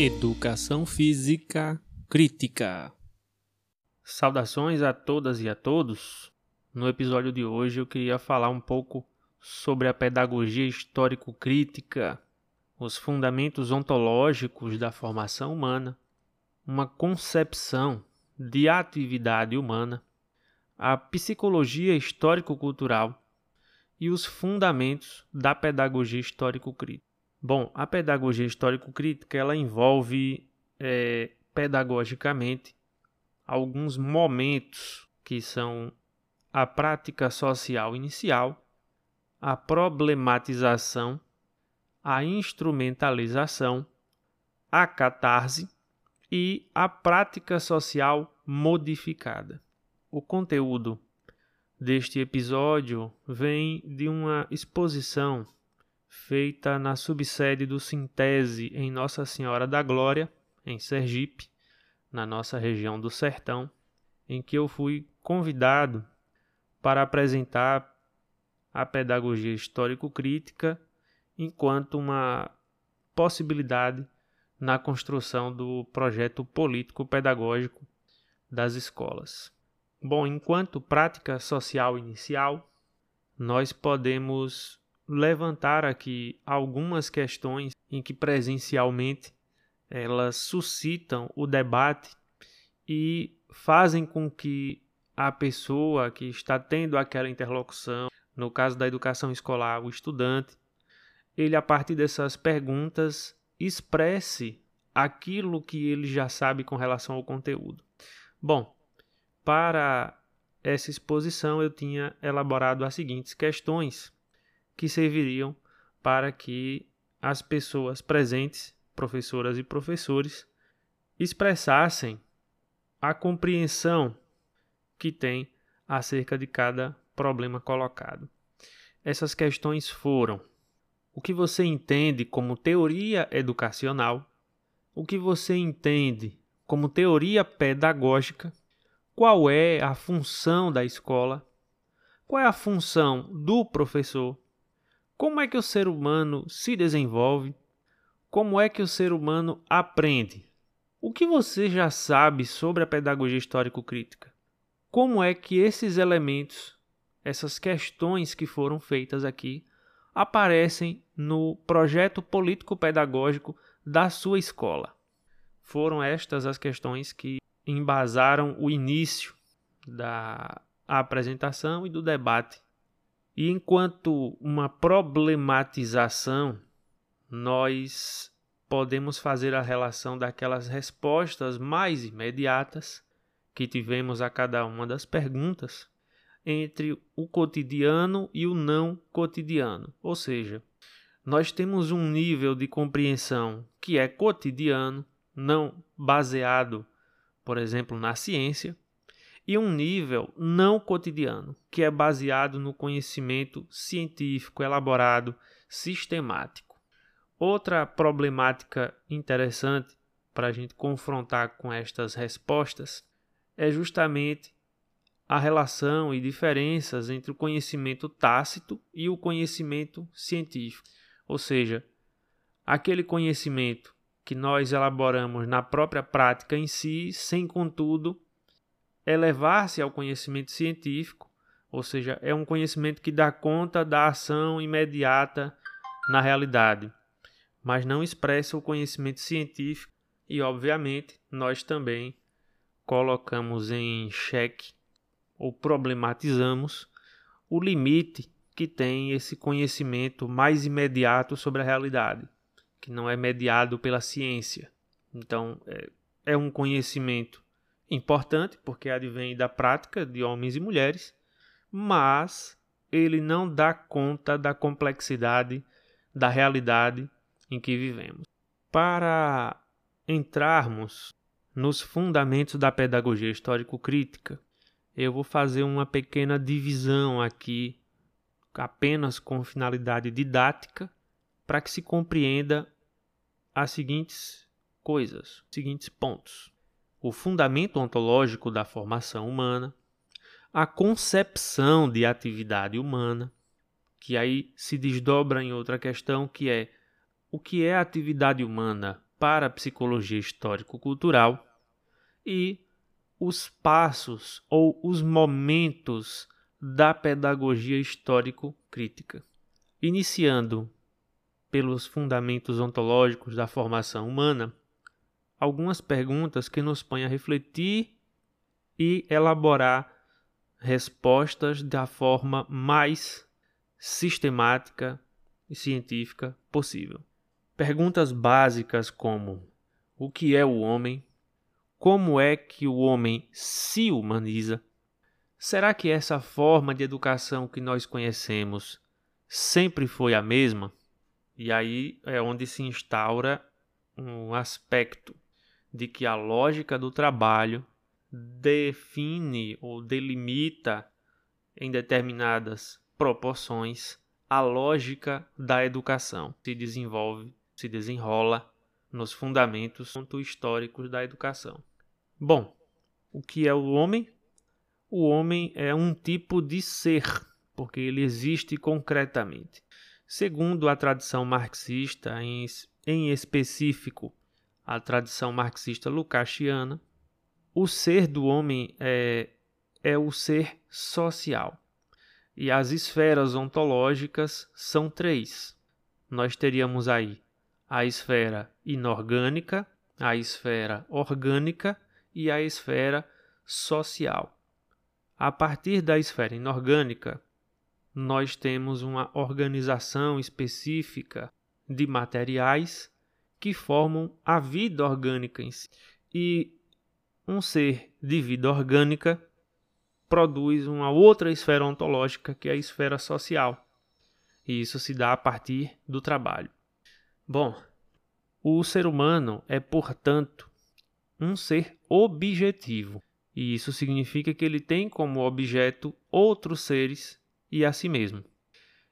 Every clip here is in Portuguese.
Educação Física Crítica. Saudações a todas e a todos. No episódio de hoje eu queria falar um pouco sobre a pedagogia histórico-crítica, os fundamentos ontológicos da formação humana, uma concepção de atividade humana, a psicologia histórico-cultural e os fundamentos da pedagogia histórico-crítica. Bom, a pedagogia histórico-crítica ela envolve é, pedagogicamente alguns momentos que são a prática social inicial, a problematização, a instrumentalização, a catarse e a prática social modificada. O conteúdo deste episódio vem de uma exposição feita na subsede do Sintese em Nossa Senhora da Glória, em Sergipe, na nossa região do Sertão, em que eu fui convidado para apresentar a pedagogia histórico-crítica enquanto uma possibilidade na construção do projeto político-pedagógico das escolas. Bom, enquanto prática social inicial, nós podemos levantar aqui algumas questões em que presencialmente elas suscitam o debate e fazem com que a pessoa que está tendo aquela interlocução, no caso da educação escolar, o estudante, ele a partir dessas perguntas expresse aquilo que ele já sabe com relação ao conteúdo. Bom, para essa exposição eu tinha elaborado as seguintes questões que serviriam para que as pessoas presentes, professoras e professores, expressassem a compreensão que tem acerca de cada problema colocado. Essas questões foram: o que você entende como teoria educacional? O que você entende como teoria pedagógica? Qual é a função da escola? Qual é a função do professor? Como é que o ser humano se desenvolve? Como é que o ser humano aprende? O que você já sabe sobre a pedagogia histórico-crítica? Como é que esses elementos, essas questões que foram feitas aqui, aparecem no projeto político-pedagógico da sua escola? Foram estas as questões que embasaram o início da apresentação e do debate e enquanto uma problematização, nós podemos fazer a relação daquelas respostas mais imediatas que tivemos a cada uma das perguntas entre o cotidiano e o não cotidiano. Ou seja, nós temos um nível de compreensão que é cotidiano, não baseado, por exemplo, na ciência, e um nível não cotidiano, que é baseado no conhecimento científico elaborado, sistemático. Outra problemática interessante para a gente confrontar com estas respostas é justamente a relação e diferenças entre o conhecimento tácito e o conhecimento científico. Ou seja, aquele conhecimento que nós elaboramos na própria prática em si, sem contudo elevar-se ao conhecimento científico, ou seja, é um conhecimento que dá conta da ação imediata na realidade, mas não expressa o conhecimento científico e, obviamente, nós também colocamos em xeque ou problematizamos o limite que tem esse conhecimento mais imediato sobre a realidade, que não é mediado pela ciência. Então, é, é um conhecimento importante porque advém da prática de homens e mulheres, mas ele não dá conta da complexidade da realidade em que vivemos. Para entrarmos nos fundamentos da pedagogia histórico-crítica, eu vou fazer uma pequena divisão aqui, apenas com finalidade didática, para que se compreenda as seguintes coisas, os seguintes pontos o fundamento ontológico da formação humana, a concepção de atividade humana, que aí se desdobra em outra questão que é o que é atividade humana para a psicologia histórico-cultural e os passos ou os momentos da pedagogia histórico-crítica, iniciando pelos fundamentos ontológicos da formação humana, algumas perguntas que nos põem a refletir e elaborar respostas da forma mais sistemática e científica possível. Perguntas básicas como: o que é o homem? Como é que o homem se humaniza? Será que essa forma de educação que nós conhecemos sempre foi a mesma? E aí é onde se instaura um aspecto de que a lógica do trabalho define ou delimita em determinadas proporções a lógica da educação. Se desenvolve, se desenrola nos fundamentos históricos da educação. Bom, o que é o homem? O homem é um tipo de ser, porque ele existe concretamente. Segundo a tradição marxista, em, em específico a tradição marxista lukáciana, o ser do homem é, é o ser social. E as esferas ontológicas são três. Nós teríamos aí a esfera inorgânica, a esfera orgânica e a esfera social. A partir da esfera inorgânica, nós temos uma organização específica de materiais que formam a vida orgânica em si. E um ser de vida orgânica produz uma outra esfera ontológica, que é a esfera social. E isso se dá a partir do trabalho. Bom, o ser humano é, portanto, um ser objetivo. E isso significa que ele tem como objeto outros seres e a si mesmo.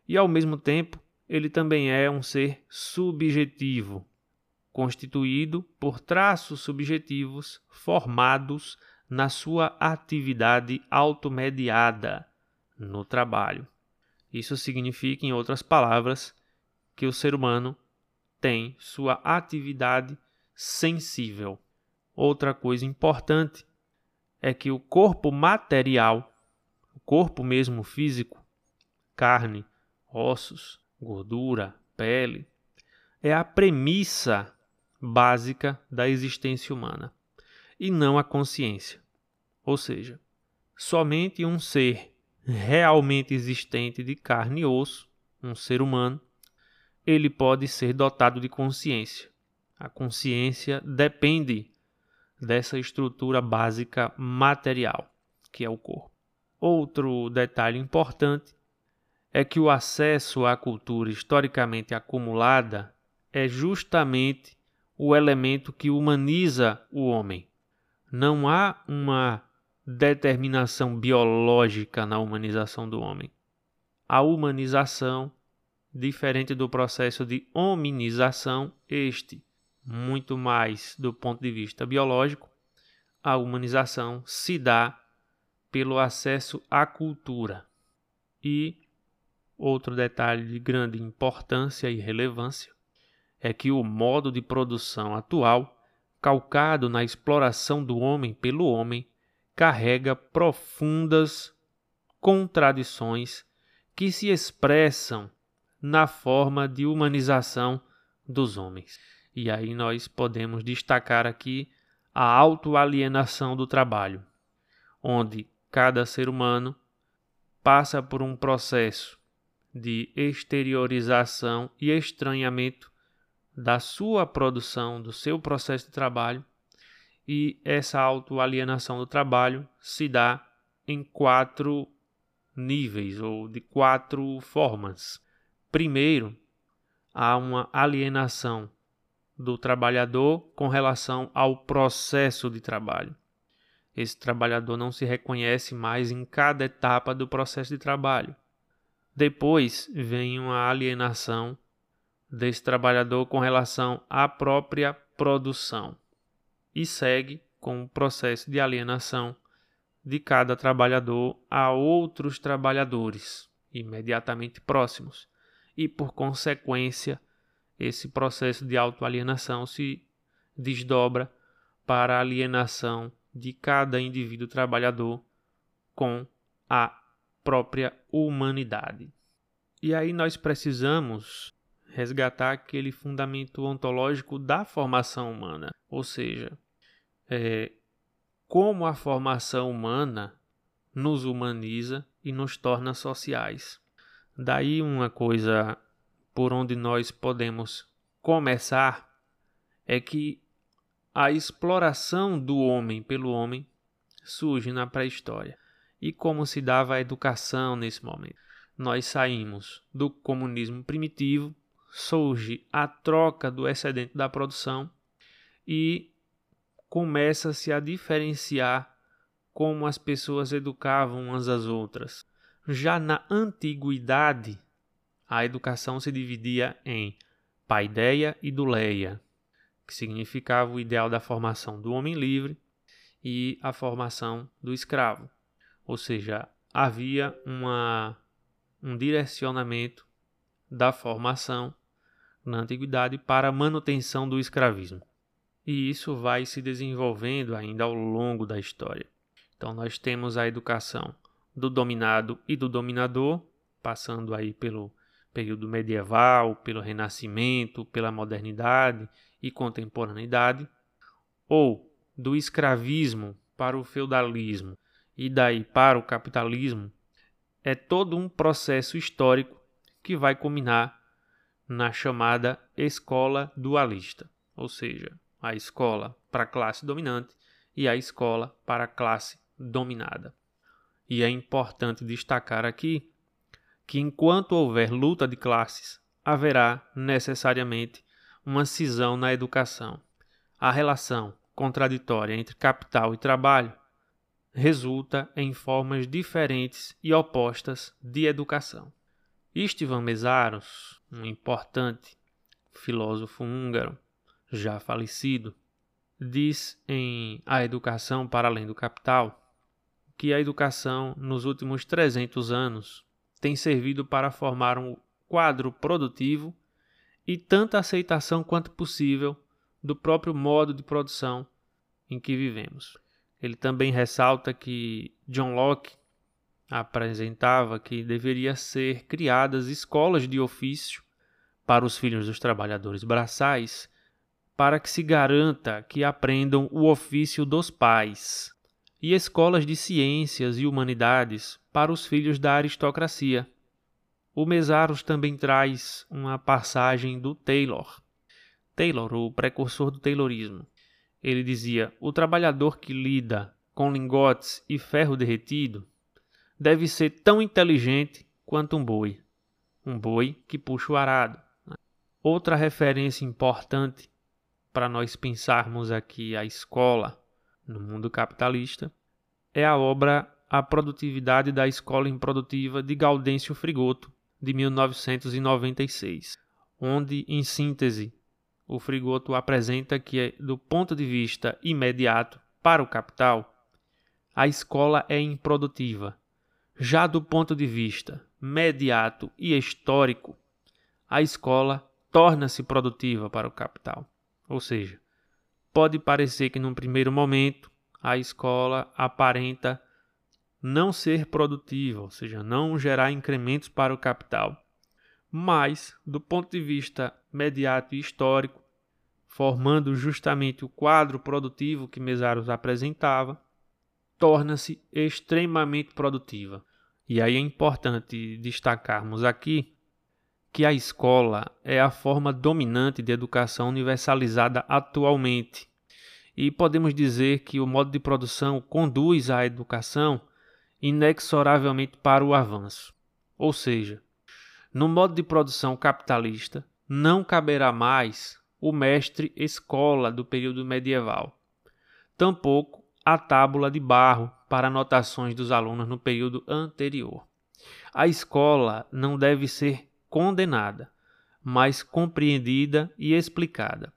E ao mesmo tempo, ele também é um ser subjetivo, constituído por traços subjetivos formados na sua atividade automediada no trabalho. Isso significa, em outras palavras, que o ser humano tem sua atividade sensível. Outra coisa importante é que o corpo material, o corpo mesmo físico, carne, ossos, gordura, pele, é a premissa básica da existência humana e não a consciência. Ou seja, somente um ser realmente existente de carne e osso, um ser humano, ele pode ser dotado de consciência. A consciência depende dessa estrutura básica material, que é o corpo. Outro detalhe importante é que o acesso à cultura historicamente acumulada é justamente o elemento que humaniza o homem. Não há uma determinação biológica na humanização do homem. A humanização, diferente do processo de hominização, este muito mais do ponto de vista biológico, a humanização se dá pelo acesso à cultura. E outro detalhe de grande importância e relevância é que o modo de produção atual, calcado na exploração do homem pelo homem, carrega profundas contradições que se expressam na forma de humanização dos homens. E aí nós podemos destacar aqui a autoalienação do trabalho, onde cada ser humano passa por um processo de exteriorização e estranhamento da sua produção, do seu processo de trabalho, e essa autoalienação do trabalho se dá em quatro níveis ou de quatro formas. Primeiro, há uma alienação do trabalhador com relação ao processo de trabalho. Esse trabalhador não se reconhece mais em cada etapa do processo de trabalho. Depois vem uma alienação desse trabalhador com relação à própria produção e segue com o processo de alienação de cada trabalhador a outros trabalhadores imediatamente próximos e, por consequência, esse processo de autoalienação se desdobra para a alienação de cada indivíduo trabalhador com a própria humanidade. E aí nós precisamos resgatar aquele fundamento ontológico da formação humana, ou seja, é, como a formação humana nos humaniza e nos torna sociais. Daí uma coisa por onde nós podemos começar é que a exploração do homem pelo homem surge na pré-história. E como se dava a educação nesse momento? Nós saímos do comunismo primitivo, surge a troca do excedente da produção e começa-se a diferenciar como as pessoas educavam umas às outras. Já na antiguidade, a educação se dividia em paideia e duleia, que significava o ideal da formação do homem livre e a formação do escravo. Ou seja, havia uma, um direcionamento da formação na antiguidade para a manutenção do escravismo. E isso vai se desenvolvendo ainda ao longo da história. Então nós temos a educação do dominado e do dominador, passando aí pelo período medieval, pelo renascimento, pela modernidade e contemporaneidade, ou do escravismo para o feudalismo e daí para o capitalismo, é todo um processo histórico que vai culminar na chamada escola dualista, ou seja, a escola para a classe dominante e a escola para a classe dominada. E é importante destacar aqui que enquanto houver luta de classes, haverá necessariamente uma cisão na educação. A relação contraditória entre capital e trabalho resulta em formas diferentes e opostas de educação. Istvan Mesaros, um importante filósofo húngaro já falecido, diz em A Educação para Além do Capital que a educação nos últimos 300 anos tem servido para formar um quadro produtivo e tanta aceitação quanto possível do próprio modo de produção em que vivemos. Ele também ressalta que John Locke apresentava que deveria ser criadas escolas de ofício para os filhos dos trabalhadores braçais, para que se garanta que aprendam o ofício dos pais, e escolas de ciências e humanidades para os filhos da aristocracia. O Mesaros também traz uma passagem do Taylor. Taylor, o precursor do Taylorismo. Ele dizia: O trabalhador que lida com lingotes e ferro derretido deve ser tão inteligente quanto um boi. Um boi que puxa o arado. Outra referência importante para nós pensarmos aqui a escola no mundo capitalista é a obra A Produtividade da Escola Improdutiva de Gaudêncio Frigoto, de 1996, onde, em síntese, o Frigoto apresenta que, do ponto de vista imediato para o capital, a escola é improdutiva. Já do ponto de vista mediato e histórico, a escola torna-se produtiva para o capital. Ou seja, pode parecer que num primeiro momento a escola aparenta não ser produtiva, ou seja, não gerar incrementos para o capital. Mas, do ponto de vista mediato e histórico, formando justamente o quadro produtivo que Mesaros apresentava, torna-se extremamente produtiva. E aí é importante destacarmos aqui que a escola é a forma dominante de educação universalizada atualmente. E podemos dizer que o modo de produção conduz a educação inexoravelmente para o avanço. Ou seja, no modo de produção capitalista, não caberá mais o mestre escola do período medieval. Tampouco a tábula de barro para anotações dos alunos no período anterior. A escola não deve ser condenada, mas compreendida e explicada,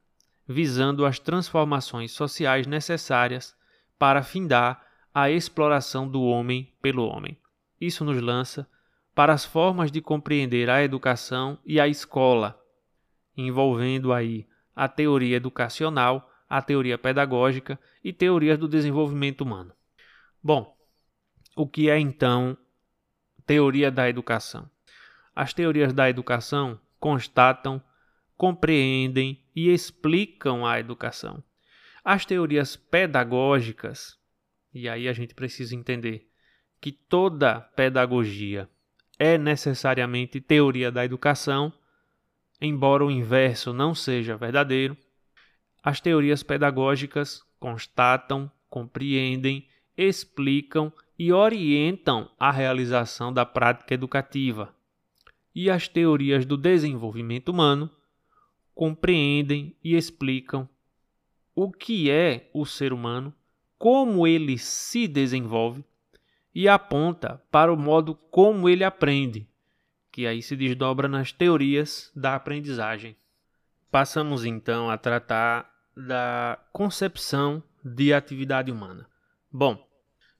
visando as transformações sociais necessárias para findar a exploração do homem pelo homem. Isso nos lança para as formas de compreender a educação e a escola, envolvendo aí a teoria educacional a teoria pedagógica e teorias do desenvolvimento humano. Bom, o que é então teoria da educação? As teorias da educação constatam, compreendem e explicam a educação. As teorias pedagógicas, e aí a gente precisa entender que toda pedagogia é necessariamente teoria da educação, embora o inverso não seja verdadeiro. As teorias pedagógicas constatam, compreendem, explicam e orientam a realização da prática educativa. E as teorias do desenvolvimento humano compreendem e explicam o que é o ser humano, como ele se desenvolve e aponta para o modo como ele aprende, que aí se desdobra nas teorias da aprendizagem. Passamos então a tratar da concepção de atividade humana. Bom,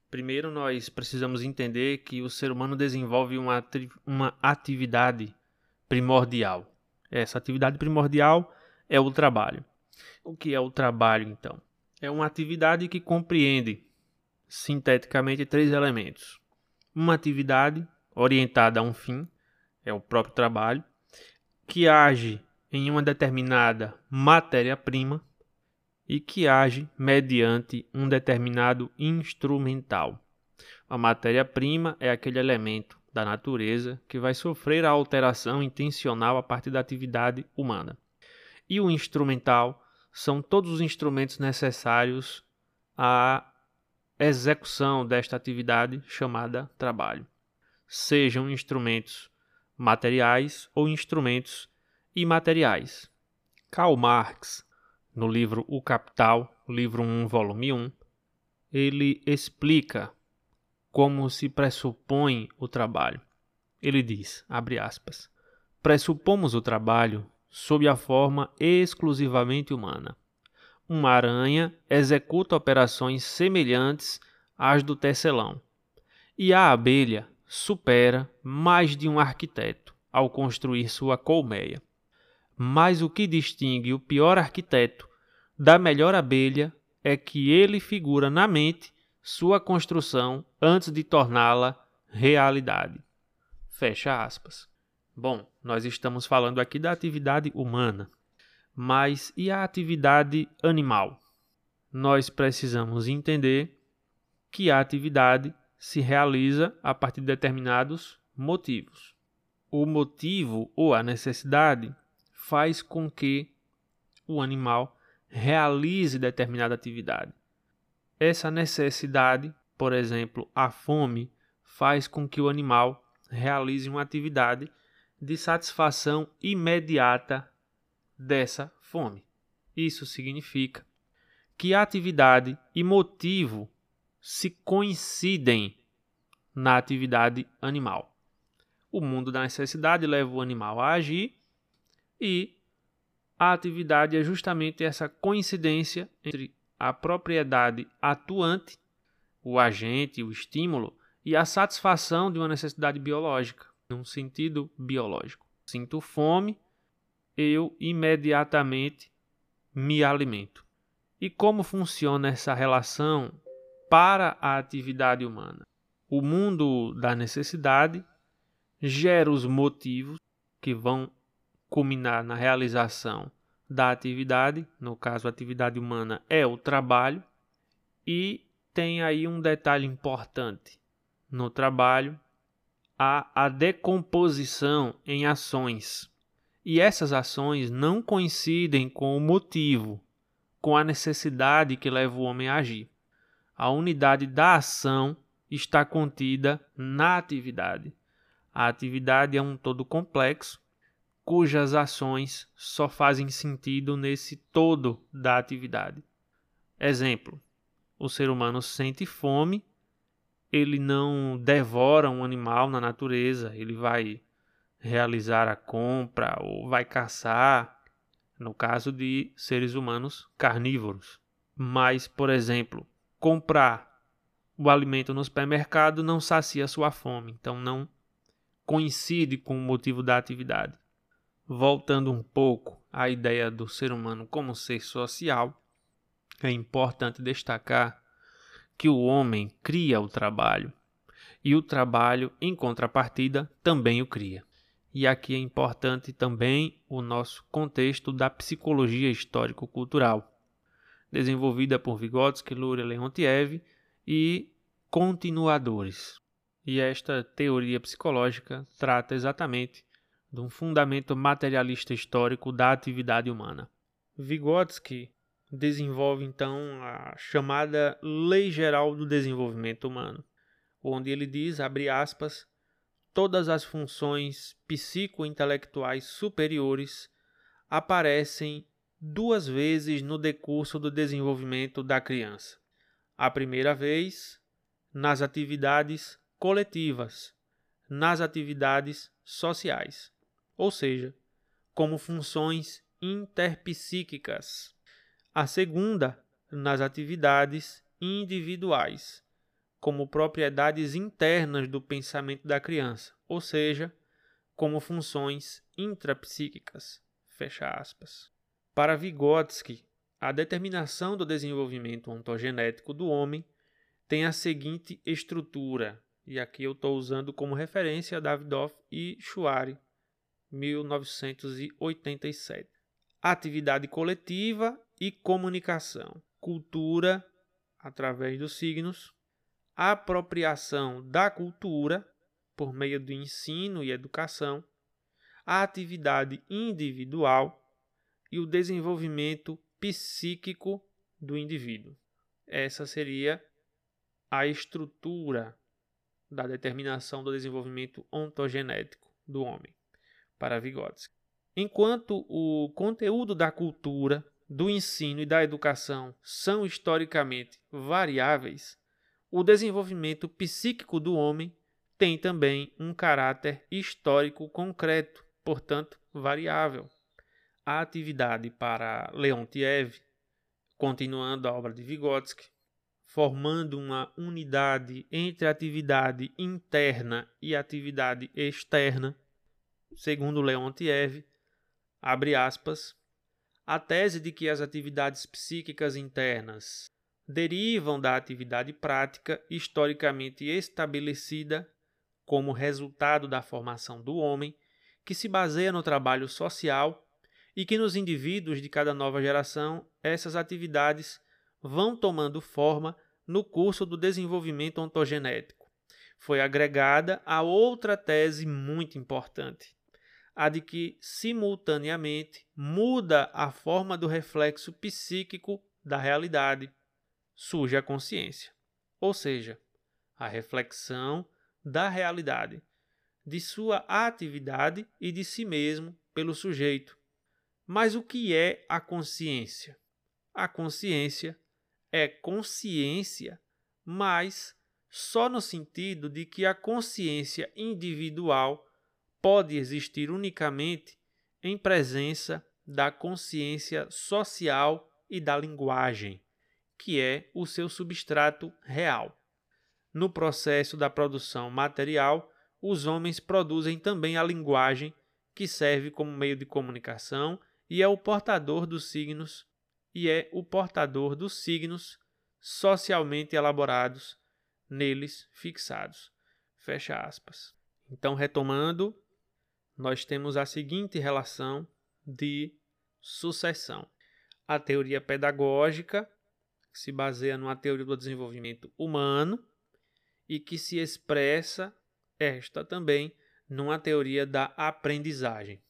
primeiro nós precisamos entender que o ser humano desenvolve uma, uma atividade primordial. Essa atividade primordial é o trabalho. O que é o trabalho então? É uma atividade que compreende sinteticamente três elementos: uma atividade orientada a um fim, é o próprio trabalho, que age em uma determinada matéria-prima e que age mediante um determinado instrumental. A matéria-prima é aquele elemento da natureza que vai sofrer a alteração intencional a partir da atividade humana. E o instrumental são todos os instrumentos necessários à execução desta atividade chamada trabalho, sejam instrumentos materiais ou instrumentos imateriais. Karl Marx, no livro O Capital, livro 1, volume 1, ele explica como se pressupõe o trabalho. Ele diz, abre aspas, pressupomos o trabalho sob a forma exclusivamente humana uma aranha executa operações semelhantes às do tecelão. E a abelha supera mais de um arquiteto ao construir sua colmeia. Mas o que distingue o pior arquiteto da melhor abelha é que ele figura na mente sua construção antes de torná-la realidade. Fecha aspas. Bom, nós estamos falando aqui da atividade humana. Mas e a atividade animal? Nós precisamos entender que a atividade se realiza a partir de determinados motivos. O motivo ou a necessidade faz com que o animal realize determinada atividade. Essa necessidade, por exemplo, a fome, faz com que o animal realize uma atividade de satisfação imediata dessa fome. Isso significa que atividade e motivo se coincidem na atividade animal. O mundo da necessidade leva o animal a agir e a atividade é justamente essa coincidência entre a propriedade atuante, o agente, o estímulo, e a satisfação de uma necessidade biológica, num sentido biológico. Sinto fome, eu imediatamente me alimento. E como funciona essa relação para a atividade humana? O mundo da necessidade gera os motivos que vão culminar na realização da atividade, no caso, a atividade humana é o trabalho, e tem aí um detalhe importante. No trabalho, há a decomposição em ações e essas ações não coincidem com o motivo, com a necessidade que leva o homem a agir. A unidade da ação está contida na atividade. A atividade é um todo complexo, cujas ações só fazem sentido nesse todo da atividade. Exemplo: o ser humano sente fome, ele não devora um animal na natureza, ele vai realizar a compra ou vai caçar, no caso de seres humanos carnívoros. Mas, por exemplo, comprar o alimento no supermercado não sacia sua fome, então não coincide com o motivo da atividade. Voltando um pouco à ideia do ser humano como ser social, é importante destacar que o homem cria o trabalho e o trabalho, em contrapartida, também o cria. E aqui é importante também o nosso contexto da psicologia histórico-cultural, desenvolvida por Vygotsky, Luria Leontiev e continuadores. E esta teoria psicológica trata exatamente de um fundamento materialista histórico da atividade humana. Vygotsky desenvolve então a chamada Lei Geral do Desenvolvimento Humano, onde ele diz, abre aspas, todas as funções psico-intelectuais superiores aparecem duas vezes no decurso do desenvolvimento da criança. A primeira vez, nas atividades coletivas, nas atividades sociais, ou seja, como funções interpsíquicas. A segunda, nas atividades individuais, como propriedades internas do pensamento da criança, ou seja, como funções intrapsíquicas. Fecha aspas. Para Vygotsky, a determinação do desenvolvimento ontogenético do homem tem a seguinte estrutura, e aqui eu estou usando como referência Davidoff e Schuari, 1987. Atividade coletiva e comunicação, cultura através dos signos, apropriação da cultura por meio do ensino e educação, a atividade individual e o desenvolvimento psíquico do indivíduo. Essa seria a estrutura da determinação do desenvolvimento ontogenético do homem, para Vygotsky. Enquanto o conteúdo da cultura, do ensino e da educação são historicamente variáveis, o desenvolvimento psíquico do homem tem também um caráter histórico concreto, portanto, variável. A atividade para Leontiev, continuando a obra de Vygotsky, formando uma unidade entre atividade interna e atividade externa, segundo Leontiev, abre aspas, a tese de que as atividades psíquicas internas derivam da atividade prática historicamente estabelecida como resultado da formação do homem, que se baseia no trabalho social e que nos indivíduos de cada nova geração essas atividades vão tomando forma no curso do desenvolvimento ontogenético. Foi agregada a outra tese muito importante, a de que, simultaneamente, muda a forma do reflexo psíquico da realidade surge a consciência, ou seja, a reflexão da realidade, de sua atividade e de si mesmo pelo sujeito. Mas o que é a consciência? A consciência é consciência, mas só no sentido de que a consciência individual pode existir unicamente em presença da consciência social e da linguagem que é o seu substrato real. No processo da produção material, os homens produzem também a linguagem, que serve como meio de comunicação e é o portador dos signos e é o portador dos signos socialmente elaborados neles fixados. Fecha aspas. Então, retomando, nós temos a seguinte relação de sucessão. A teoria pedagógica que se baseia numa teoria do desenvolvimento humano e que se expressa esta também numa teoria da aprendizagem.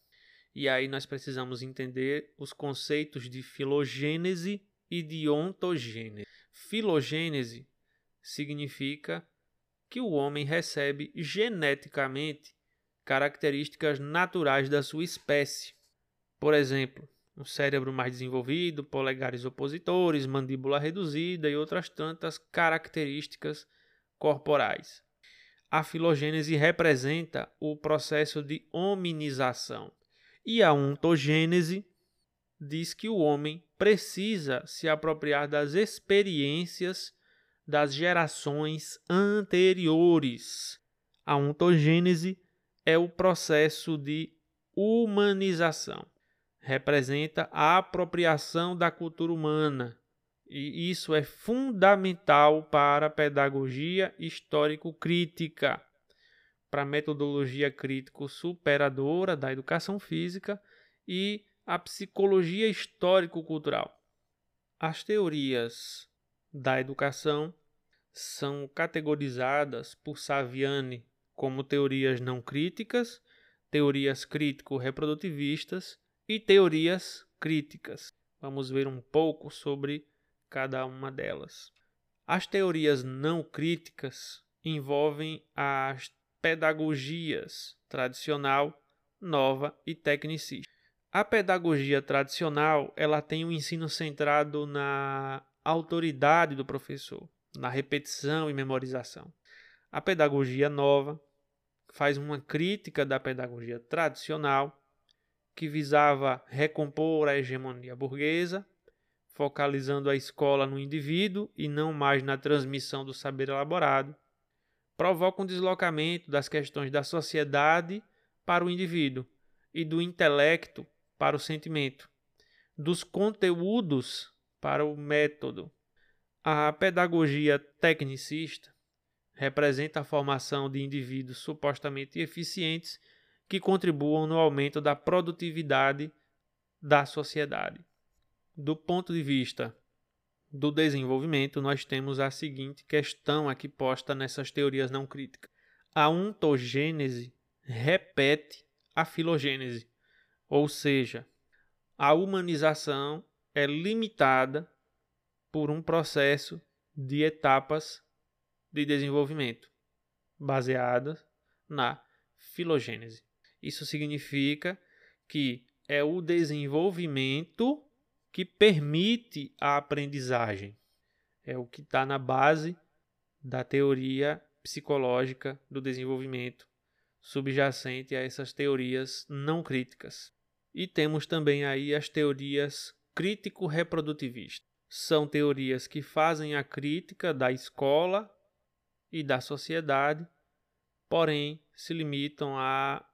E aí nós precisamos entender os conceitos de filogênese e de ontogênese. Filogênese significa que o homem recebe geneticamente características naturais da sua espécie. Por exemplo, um cérebro mais desenvolvido, polegares opositores, mandíbula reduzida e outras tantas características corporais. A filogênese representa o processo de hominização e a ontogênese diz que o homem precisa se apropriar das experiências das gerações anteriores. A ontogênese é o processo de humanização. Representa a apropriação da cultura humana. E isso é fundamental para a pedagogia histórico-crítica, para a metodologia crítico-superadora da educação física e a psicologia histórico-cultural. As teorias da educação são categorizadas por Saviani como teorias não críticas, teorias crítico-reprodutivistas e teorias críticas. Vamos ver um pouco sobre cada uma delas. As teorias não críticas envolvem as pedagogias tradicional, nova e tecnicista. A pedagogia tradicional, ela tem um ensino centrado na autoridade do professor, na repetição e memorização. A pedagogia nova faz uma crítica da pedagogia tradicional, que visava recompor a hegemonia burguesa focalizando a escola no indivíduo e não mais na transmissão do saber elaborado, provoca um deslocamento das questões da sociedade para o indivíduo e do intelecto para o sentimento, dos conteúdos para o método. A pedagogia tecnicista representa a formação de indivíduos supostamente eficientes que contribuam no aumento da produtividade da sociedade do ponto de vista do desenvolvimento, nós temos a seguinte questão aqui posta nessas teorias não críticas. A ontogênese repete a filogênese, ou seja, a humanização é limitada por um processo de etapas de desenvolvimento baseadas na filogênese. Isso significa que é o desenvolvimento que permite a aprendizagem. É o que está na base da teoria psicológica do desenvolvimento subjacente a essas teorias não críticas. E temos também aí as teorias crítico-reprodutivistas. São teorias que fazem a crítica da escola e da sociedade, porém se limitam a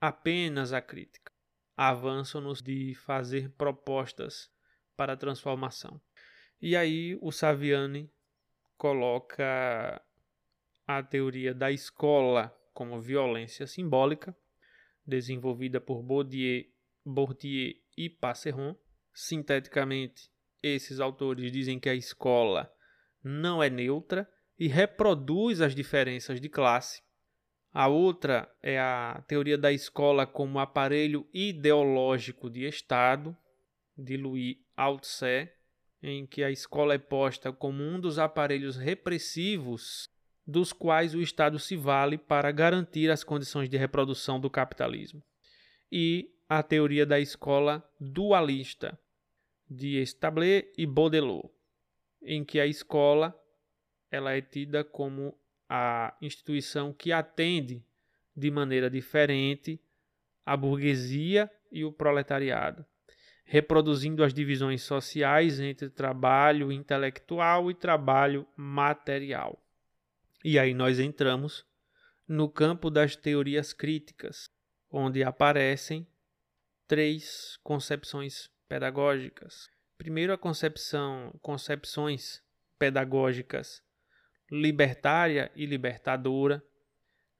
apenas a crítica avançam-nos de fazer propostas para a transformação. E aí o Saviani coloca a teoria da escola como violência simbólica, desenvolvida por Bourdieu, Bourdieu e Passeron. Sinteticamente, esses autores dizem que a escola não é neutra e reproduz as diferenças de classe a outra é a teoria da escola como aparelho ideológico de Estado, de Louis Althusser, em que a escola é posta como um dos aparelhos repressivos dos quais o Estado se vale para garantir as condições de reprodução do capitalismo. E a teoria da escola dualista, de Establet e Baudelot, em que a escola ela é tida como a instituição que atende de maneira diferente a burguesia e o proletariado, reproduzindo as divisões sociais entre trabalho intelectual e trabalho material. E aí nós entramos no campo das teorias críticas, onde aparecem três concepções pedagógicas. Primeiro, a concepção, concepções pedagógicas libertária e libertadora,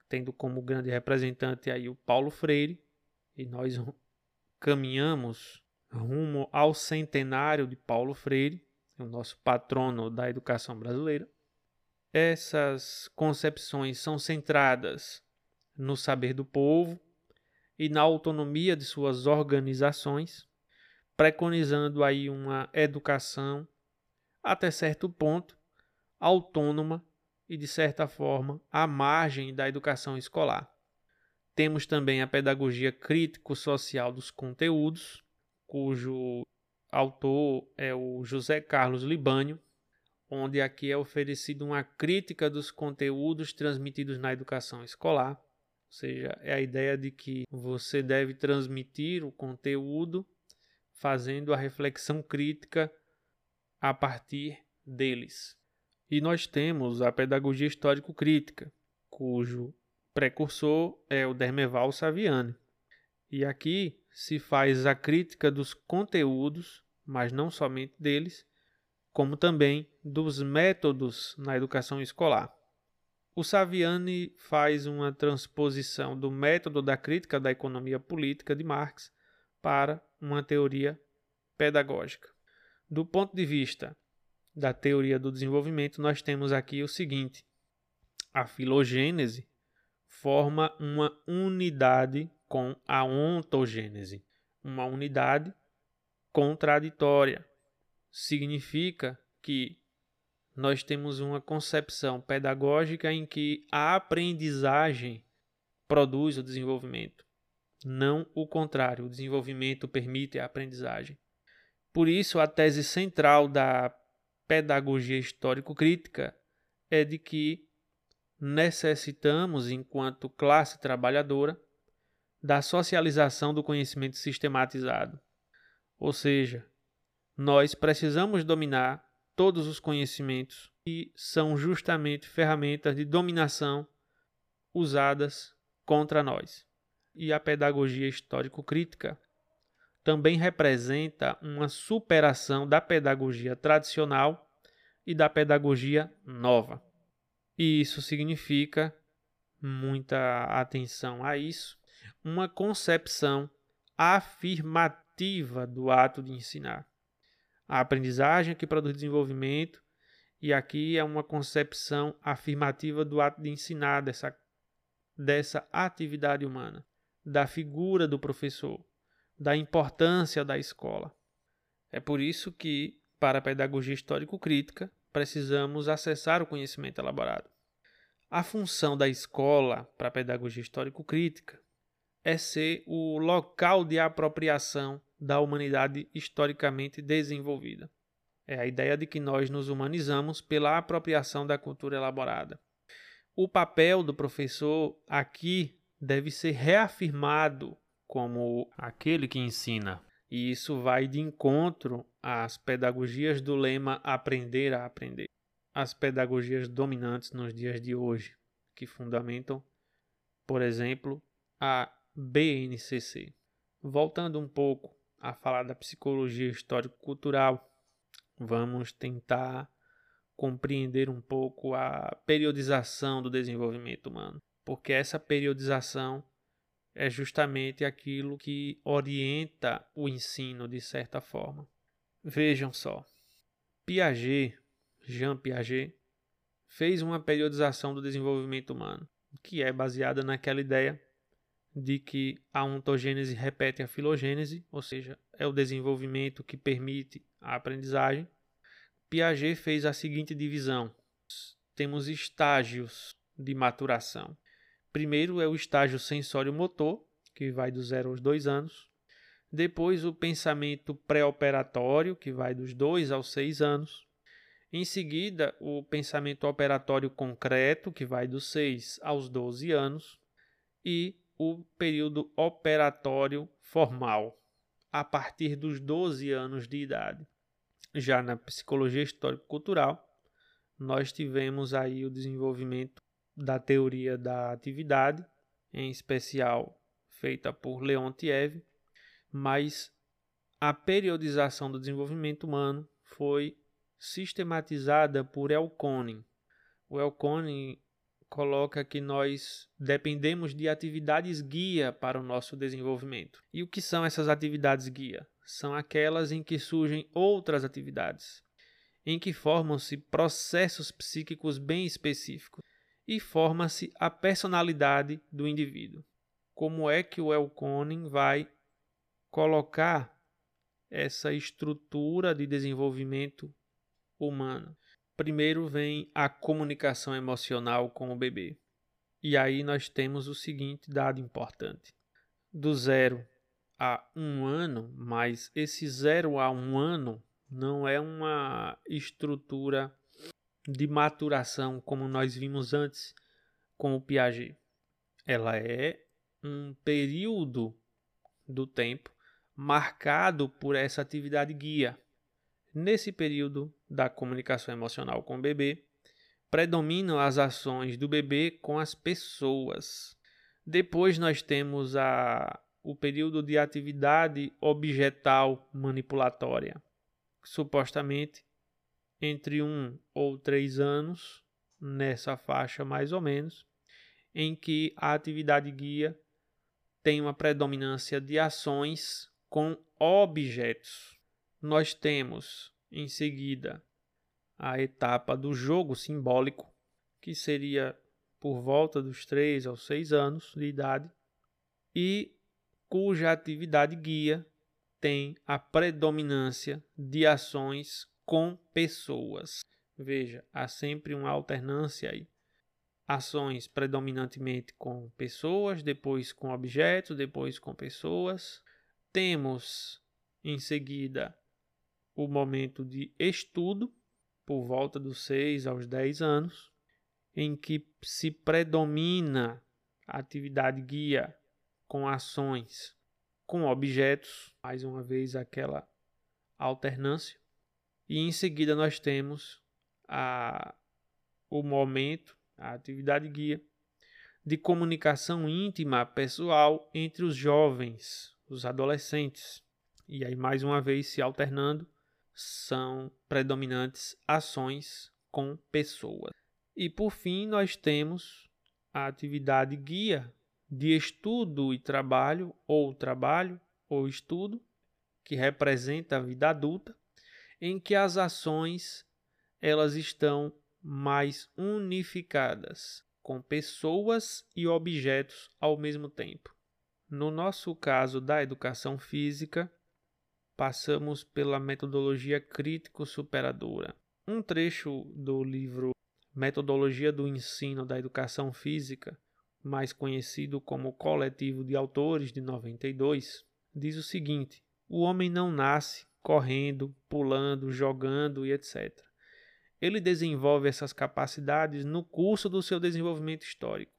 tendo como grande representante aí o Paulo Freire, e nós caminhamos rumo ao centenário de Paulo Freire, o nosso patrono da educação brasileira. Essas concepções são centradas no saber do povo e na autonomia de suas organizações, preconizando aí uma educação até certo ponto autônoma e, de certa forma, à margem da educação escolar. Temos também a pedagogia crítico-social dos conteúdos, cujo autor é o José Carlos Libânio, onde aqui é oferecida uma crítica dos conteúdos transmitidos na educação escolar, ou seja, é a ideia de que você deve transmitir o conteúdo fazendo a reflexão crítica a partir deles. E nós temos a pedagogia histórico-crítica, cujo precursor é o Dermeval Saviani. E aqui se faz a crítica dos conteúdos, mas não somente deles, como também dos métodos na educação escolar. O Saviani faz uma transposição do método da crítica da economia política de Marx para uma teoria pedagógica. Do ponto de vista da teoria do desenvolvimento, nós temos aqui o seguinte: a filogênese forma uma unidade com a ontogênese, uma unidade contraditória. Significa que nós temos uma concepção pedagógica em que a aprendizagem produz o desenvolvimento, não o contrário, o desenvolvimento permite a aprendizagem. Por isso, a tese central da pedagogia histórico-crítica é de que necessitamos, enquanto classe trabalhadora, da socialização do conhecimento sistematizado. Ou seja, nós precisamos dominar todos os conhecimentos que são justamente ferramentas de dominação usadas contra nós. E a pedagogia histórico-crítica também representa uma superação da pedagogia tradicional e da pedagogia nova. E isso significa muita atenção a isso, uma concepção afirmativa do ato de ensinar. A aprendizagem que produz desenvolvimento, e aqui é uma concepção afirmativa do ato de ensinar, dessa, dessa atividade humana, da figura do professor, da importância da escola. É por isso que, para a pedagogia histórico-crítica, precisamos acessar o conhecimento elaborado. A função da escola para a pedagogia histórico-crítica é ser o local de apropriação da humanidade historicamente desenvolvida. É a ideia de que nós nos humanizamos pela apropriação da cultura elaborada. O papel do professor aqui deve ser reafirmado como aquele que ensina. E isso vai de encontro às pedagogias do lema aprender a aprender. As pedagogias dominantes nos dias de hoje, que fundamentam, por exemplo, a BNCC. Voltando um pouco a falar da psicologia histórico-cultural, vamos tentar compreender um pouco a periodização do desenvolvimento humano, porque essa periodização é justamente aquilo que orienta o ensino de certa forma. Vejam só, Piaget, Jean Piaget, fez uma periodização do desenvolvimento humano, que é baseada naquela ideia de que a ontogênese repete a filogênese, ou seja, é o desenvolvimento que permite a aprendizagem. Piaget fez a seguinte divisão: temos estágios de maturação. Primeiro é o estágio sensório-motor, que vai do 0 aos 2 anos. Depois, o pensamento pré-operatório, que vai dos 2 aos 6 anos. Em seguida, o pensamento operatório concreto, que vai dos 6 aos 12 anos. E o período operatório formal, a partir dos 12 anos de idade. Já na psicologia histórico-cultural, nós tivemos aí o desenvolvimento da teoria da atividade, em especial feita por Leontiev, mas a periodização do desenvolvimento humano foi sistematizada por Elkonin. O Elkonin coloca que nós dependemos de atividades guia para o nosso desenvolvimento. E o que são essas atividades guia? São aquelas em que surgem outras atividades, em que formam-se processos psíquicos bem específicos e forma-se a personalidade do indivíduo. Como é que o Elkonin vai colocar essa estrutura de desenvolvimento humano? Primeiro vem a comunicação emocional com o bebê. E aí nós temos o seguinte dado importante: do zero a um ano, mas esse zero a um ano não é uma estrutura de maturação, como nós vimos antes com o Piaget. Ela é um período do tempo marcado por essa atividade guia. Nesse período da comunicação emocional com o bebê, predominam as ações do bebê com as pessoas. Depois nós temos a, o período de atividade objetal manipulatória. Supostamente entre um ou três anos, nessa faixa mais ou menos, em que a atividade guia tem uma predominância de ações com objetos. Nós temos em seguida a etapa do jogo simbólico, que seria por volta dos 3 aos 6 anos de idade, e cuja atividade guia tem a predominância de ações com pessoas. Veja, há sempre uma alternância aí. Ações predominantemente com pessoas, depois com objetos, depois com pessoas. Temos em seguida o momento de estudo, por volta dos 6 aos 10 anos, em que se predomina a atividade guia com ações com objetos, mais uma vez aquela alternância. E em seguida nós temos a, o momento, a atividade guia de comunicação íntima pessoal entre os jovens, os adolescentes. E aí mais uma vez se alternando, são predominantes ações com pessoas. E por fim nós temos a atividade guia de estudo e trabalho, ou trabalho ou estudo, que representa a vida adulta, em que as ações elas estão mais unificadas, com pessoas e objetos ao mesmo tempo. No nosso caso da educação física, passamos pela metodologia crítico-superadora. Um trecho do livro Metodologia do Ensino da Educação Física mais conhecido como Coletivo de Autores de 92, diz o seguinte: O homem não nasce correndo, pulando, jogando e etc. Ele desenvolve essas capacidades no curso do seu desenvolvimento histórico.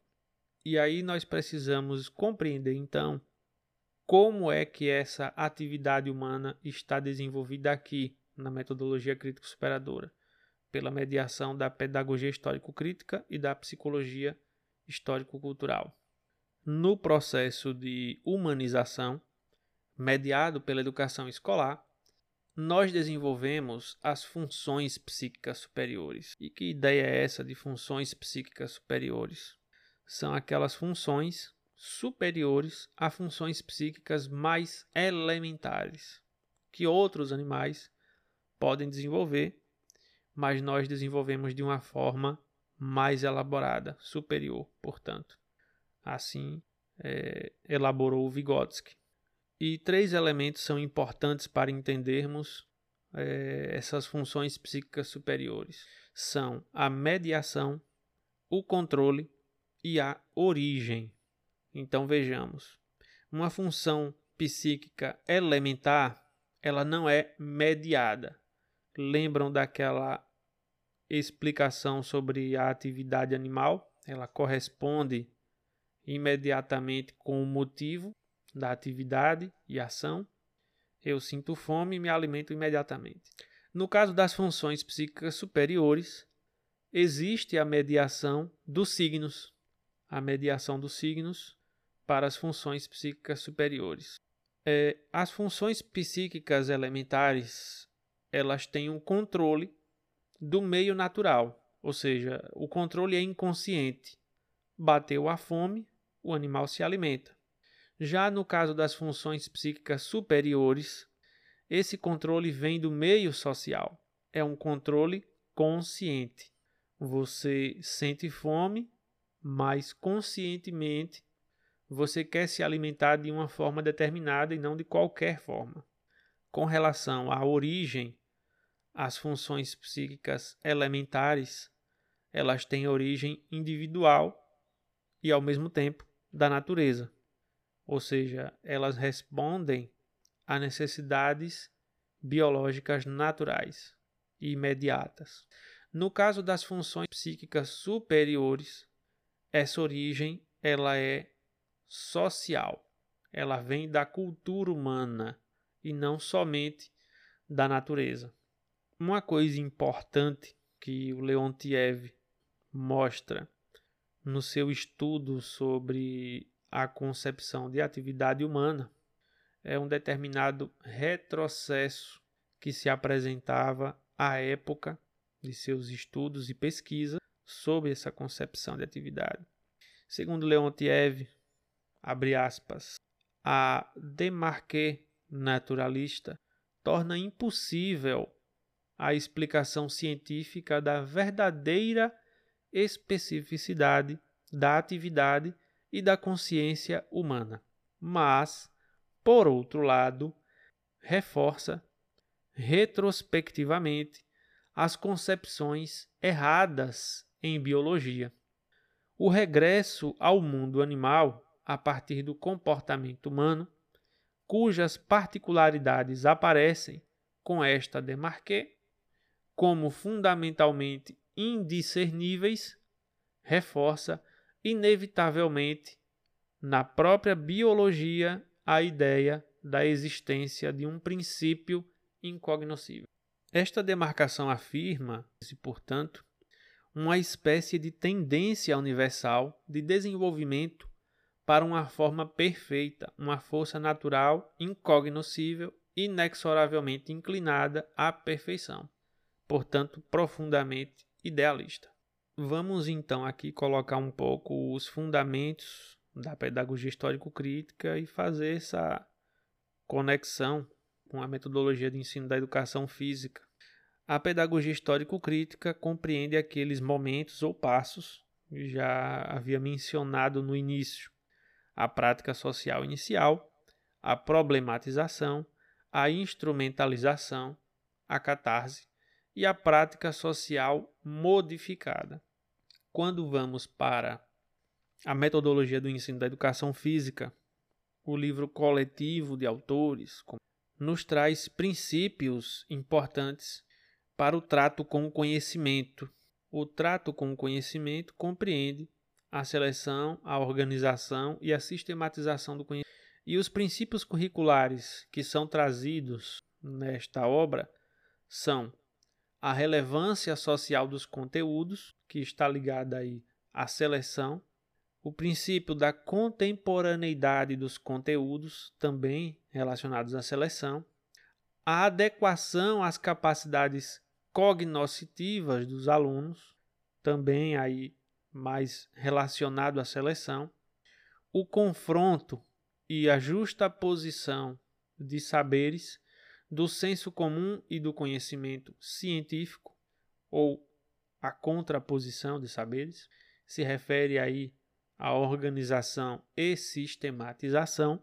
E aí nós precisamos compreender então como é que essa atividade humana está desenvolvida aqui na metodologia crítico superadora, pela mediação da pedagogia histórico-crítica e da psicologia histórico-cultural. No processo de humanização, mediado pela educação escolar, nós desenvolvemos as funções psíquicas superiores. E que ideia é essa de funções psíquicas superiores? São aquelas funções superiores a funções psíquicas mais elementares que outros animais podem desenvolver, mas nós desenvolvemos de uma forma mais elaborada, superior, portanto. Assim é, elaborou Vygotsky. E três elementos são importantes para entendermos é, essas funções psíquicas superiores: são a mediação, o controle e a origem. Então vejamos, uma função psíquica elementar, ela não é mediada. Lembram daquela explicação sobre a atividade animal, ela corresponde imediatamente com o motivo da atividade e ação. Eu sinto fome e me alimento imediatamente. No caso das funções psíquicas superiores, existe a mediação dos signos, a mediação dos signos para as funções psíquicas superiores. É, as funções psíquicas elementares elas têm um controle do meio natural, ou seja, o controle é inconsciente. Bateu a fome, o animal se alimenta. Já no caso das funções psíquicas superiores, esse controle vem do meio social. É um controle consciente. Você sente fome, mas conscientemente você quer se alimentar de uma forma determinada e não de qualquer forma. Com relação à origem as funções psíquicas elementares, elas têm origem individual e ao mesmo tempo da natureza. Ou seja, elas respondem a necessidades biológicas naturais e imediatas. No caso das funções psíquicas superiores, essa origem ela é social. Ela vem da cultura humana e não somente da natureza. Uma coisa importante que o Leontiev mostra no seu estudo sobre a concepção de atividade humana é um determinado retrocesso que se apresentava à época de seus estudos e pesquisa sobre essa concepção de atividade. Segundo Leontiev, abre aspas, a demarque naturalista torna impossível a explicação científica da verdadeira especificidade da atividade e da consciência humana. Mas, por outro lado, reforça retrospectivamente as concepções erradas em biologia. O regresso ao mundo animal a partir do comportamento humano, cujas particularidades aparecem com esta demarque como fundamentalmente indiscerníveis, reforça inevitavelmente na própria biologia a ideia da existência de um princípio incognoscível. Esta demarcação afirma-se, portanto, uma espécie de tendência universal de desenvolvimento para uma forma perfeita, uma força natural incognoscível, inexoravelmente inclinada à perfeição, portanto, profundamente idealista. Vamos então aqui colocar um pouco os fundamentos da pedagogia histórico-crítica e fazer essa conexão com a metodologia de ensino da educação física. A pedagogia histórico-crítica compreende aqueles momentos ou passos que já havia mencionado no início: a prática social inicial, a problematização, a instrumentalização, a catarse e a prática social modificada. Quando vamos para a metodologia do ensino da educação física, o livro coletivo de autores nos traz princípios importantes para o trato com o conhecimento. O trato com o conhecimento compreende a seleção, a organização e a sistematização do conhecimento. E os princípios curriculares que são trazidos nesta obra são a relevância social dos conteúdos, que está ligada aí à seleção, o princípio da contemporaneidade dos conteúdos, também relacionados à seleção, a adequação às capacidades cognoscitivas dos alunos, também aí mais relacionado à seleção, o confronto e a justa posição de saberes do senso comum e do conhecimento científico, ou a contraposição de saberes, se refere aí à organização e sistematização,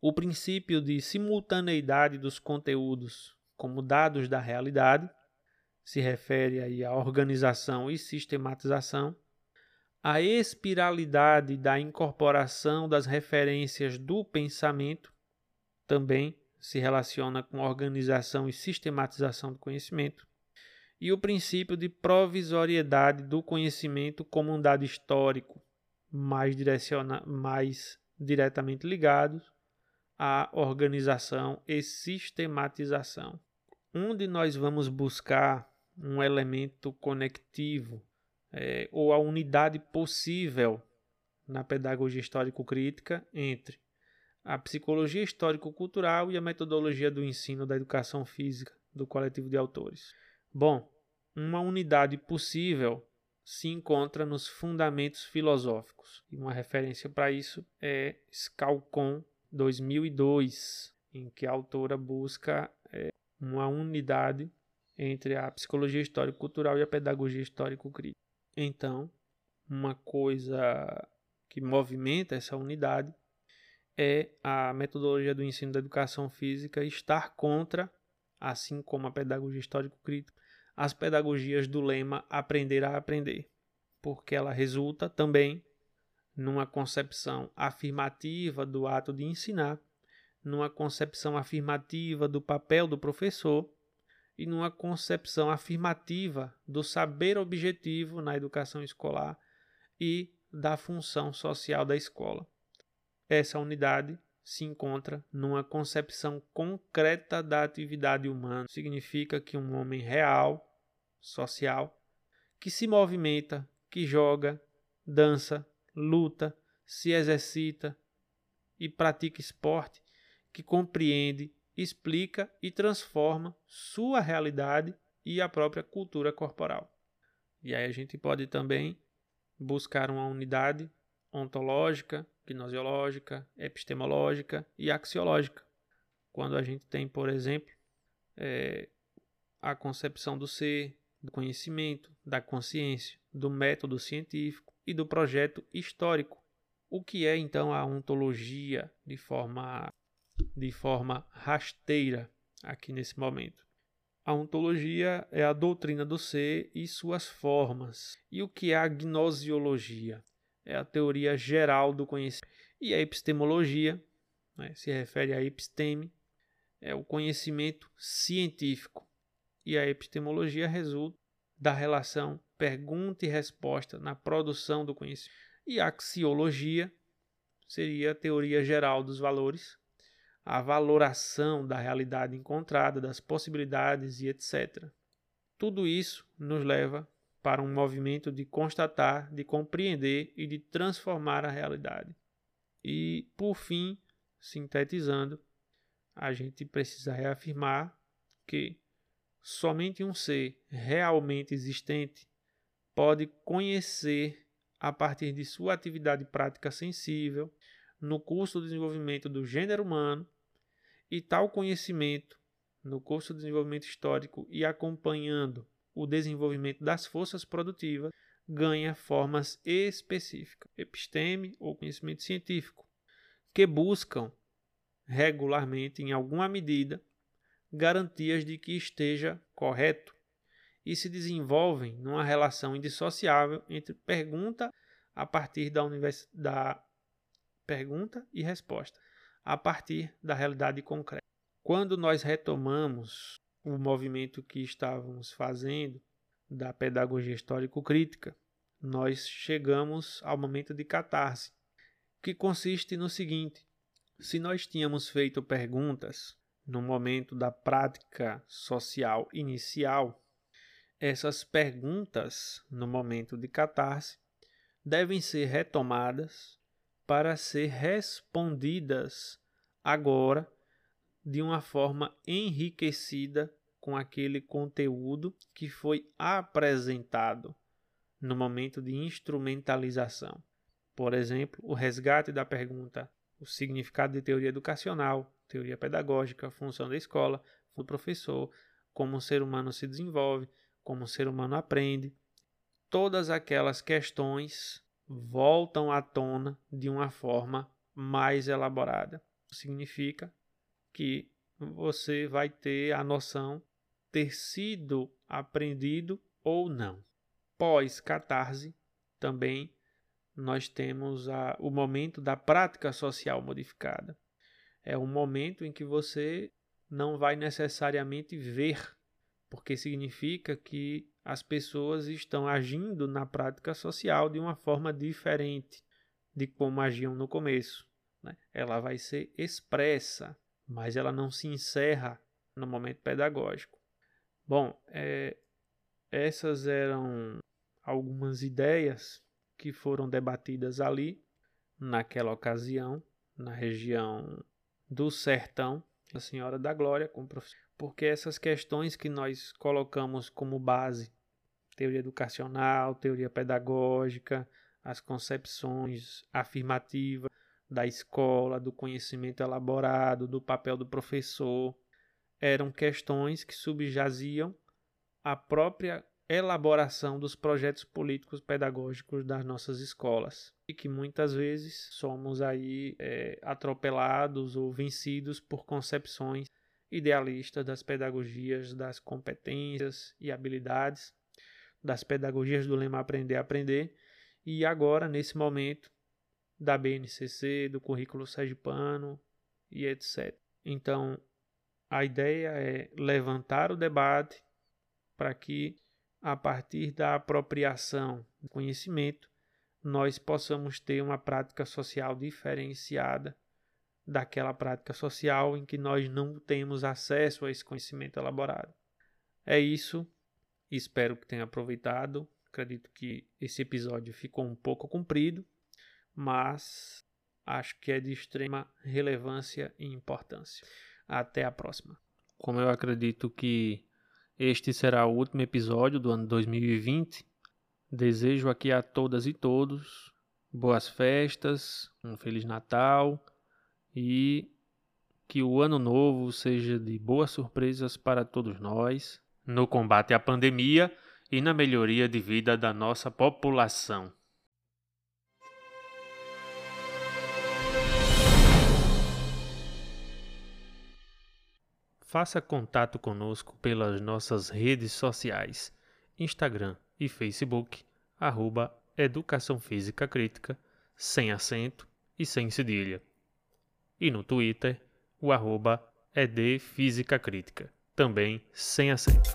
o princípio de simultaneidade dos conteúdos como dados da realidade, se refere aí à organização e sistematização, a espiralidade da incorporação das referências do pensamento, também se relaciona com organização e sistematização do conhecimento, e o princípio de provisoriedade do conhecimento como um dado histórico, mais, direciona, mais diretamente ligados à organização e sistematização. Onde nós vamos buscar um elemento conectivo é, ou a unidade possível na pedagogia histórico-crítica entre a psicologia histórico-cultural e a metodologia do ensino da educação física do coletivo de autores. Bom, uma unidade possível se encontra nos fundamentos filosóficos. E uma referência para isso é Scalcon 2002, em que a autora busca é, uma unidade entre a psicologia histórico-cultural e a pedagogia histórico-crítica. Então, uma coisa que movimenta essa unidade é a metodologia do ensino da educação física estar contra, assim como a pedagogia histórico-crítica, as pedagogias do lema aprender a aprender, porque ela resulta também numa concepção afirmativa do ato de ensinar, numa concepção afirmativa do papel do professor e numa concepção afirmativa do saber objetivo na educação escolar e da função social da escola. Essa unidade se encontra numa concepção concreta da atividade humana. Significa que um homem real, social, que se movimenta, que joga, dança, luta, se exercita e pratica esporte, que compreende, explica e transforma sua realidade e a própria cultura corporal. E aí a gente pode também buscar uma unidade ontológica, gnosiológica, epistemológica e axiológica. Quando a gente tem, por exemplo, é, a concepção do ser, do conhecimento, da consciência, do método científico e do projeto histórico. O que é então a ontologia de forma de forma rasteira aqui nesse momento? A ontologia é a doutrina do ser e suas formas. E o que é a gnosiologia? É a teoria geral do conhecimento. E a epistemologia né, se refere a episteme, é o conhecimento científico. E a epistemologia resulta da relação pergunta e resposta na produção do conhecimento. E a axiologia seria a teoria geral dos valores, a valoração da realidade encontrada, das possibilidades e etc. Tudo isso nos leva para um movimento de constatar, de compreender e de transformar a realidade. E, por fim, sintetizando, a gente precisa reafirmar que somente um ser realmente existente pode conhecer a partir de sua atividade prática sensível no curso do desenvolvimento do gênero humano e tal conhecimento no curso de desenvolvimento histórico e acompanhando o desenvolvimento das forças produtivas ganha formas específicas, episteme ou conhecimento científico, que buscam regularmente, em alguma medida, garantias de que esteja correto e se desenvolvem numa relação indissociável entre pergunta a partir da, univers... da pergunta e resposta, a partir da realidade concreta. Quando nós retomamos o movimento que estávamos fazendo da pedagogia histórico-crítica, nós chegamos ao momento de catarse, que consiste no seguinte: se nós tínhamos feito perguntas no momento da prática social inicial, essas perguntas no momento de catarse devem ser retomadas para ser respondidas agora de uma forma enriquecida com aquele conteúdo que foi apresentado no momento de instrumentalização. Por exemplo, o resgate da pergunta o significado de teoria educacional, teoria pedagógica, função da escola, do professor, como o ser humano se desenvolve, como o ser humano aprende. Todas aquelas questões voltam à tona de uma forma mais elaborada. Significa que você vai ter a noção ter sido aprendido ou não. Pós-catarse, também nós temos a, o momento da prática social modificada. É um momento em que você não vai necessariamente ver, porque significa que as pessoas estão agindo na prática social de uma forma diferente de como agiam no começo. Né? Ela vai ser expressa, mas ela não se encerra no momento pedagógico. Bom, é, essas eram algumas ideias que foram debatidas ali, naquela ocasião, na região do Sertão, a Senhora da Glória, com porque essas questões que nós colocamos como base, teoria educacional, teoria pedagógica, as concepções afirmativas da escola, do conhecimento elaborado, do papel do professor, eram questões que subjaziam a própria elaboração dos projetos políticos pedagógicos das nossas escolas. E que muitas vezes somos aí é, atropelados ou vencidos por concepções idealistas das pedagogias das competências e habilidades das pedagogias do lema aprender aprender. E agora nesse momento da BNCC do currículo sergipano e etc então a ideia é levantar o debate para que a partir da apropriação do conhecimento, nós possamos ter uma prática social diferenciada daquela prática social em que nós não temos acesso a esse conhecimento elaborado. É isso. Espero que tenha aproveitado. Acredito que esse episódio ficou um pouco comprido, mas acho que é de extrema relevância e importância. Até a próxima. Como eu acredito que Este será o último episódio do ano 2020. Desejo aqui a todas e todos boas festas, um Feliz Natal e que o ano novo seja de boas surpresas para todos nós no combate à pandemia e na melhoria de vida da nossa população. Faça contato conosco pelas nossas redes sociais, Instagram e Facebook, arroba Educação Física Crítica, sem acento e sem cedilha. E no Twitter, o arroba ED Física Crítica, também sem acento.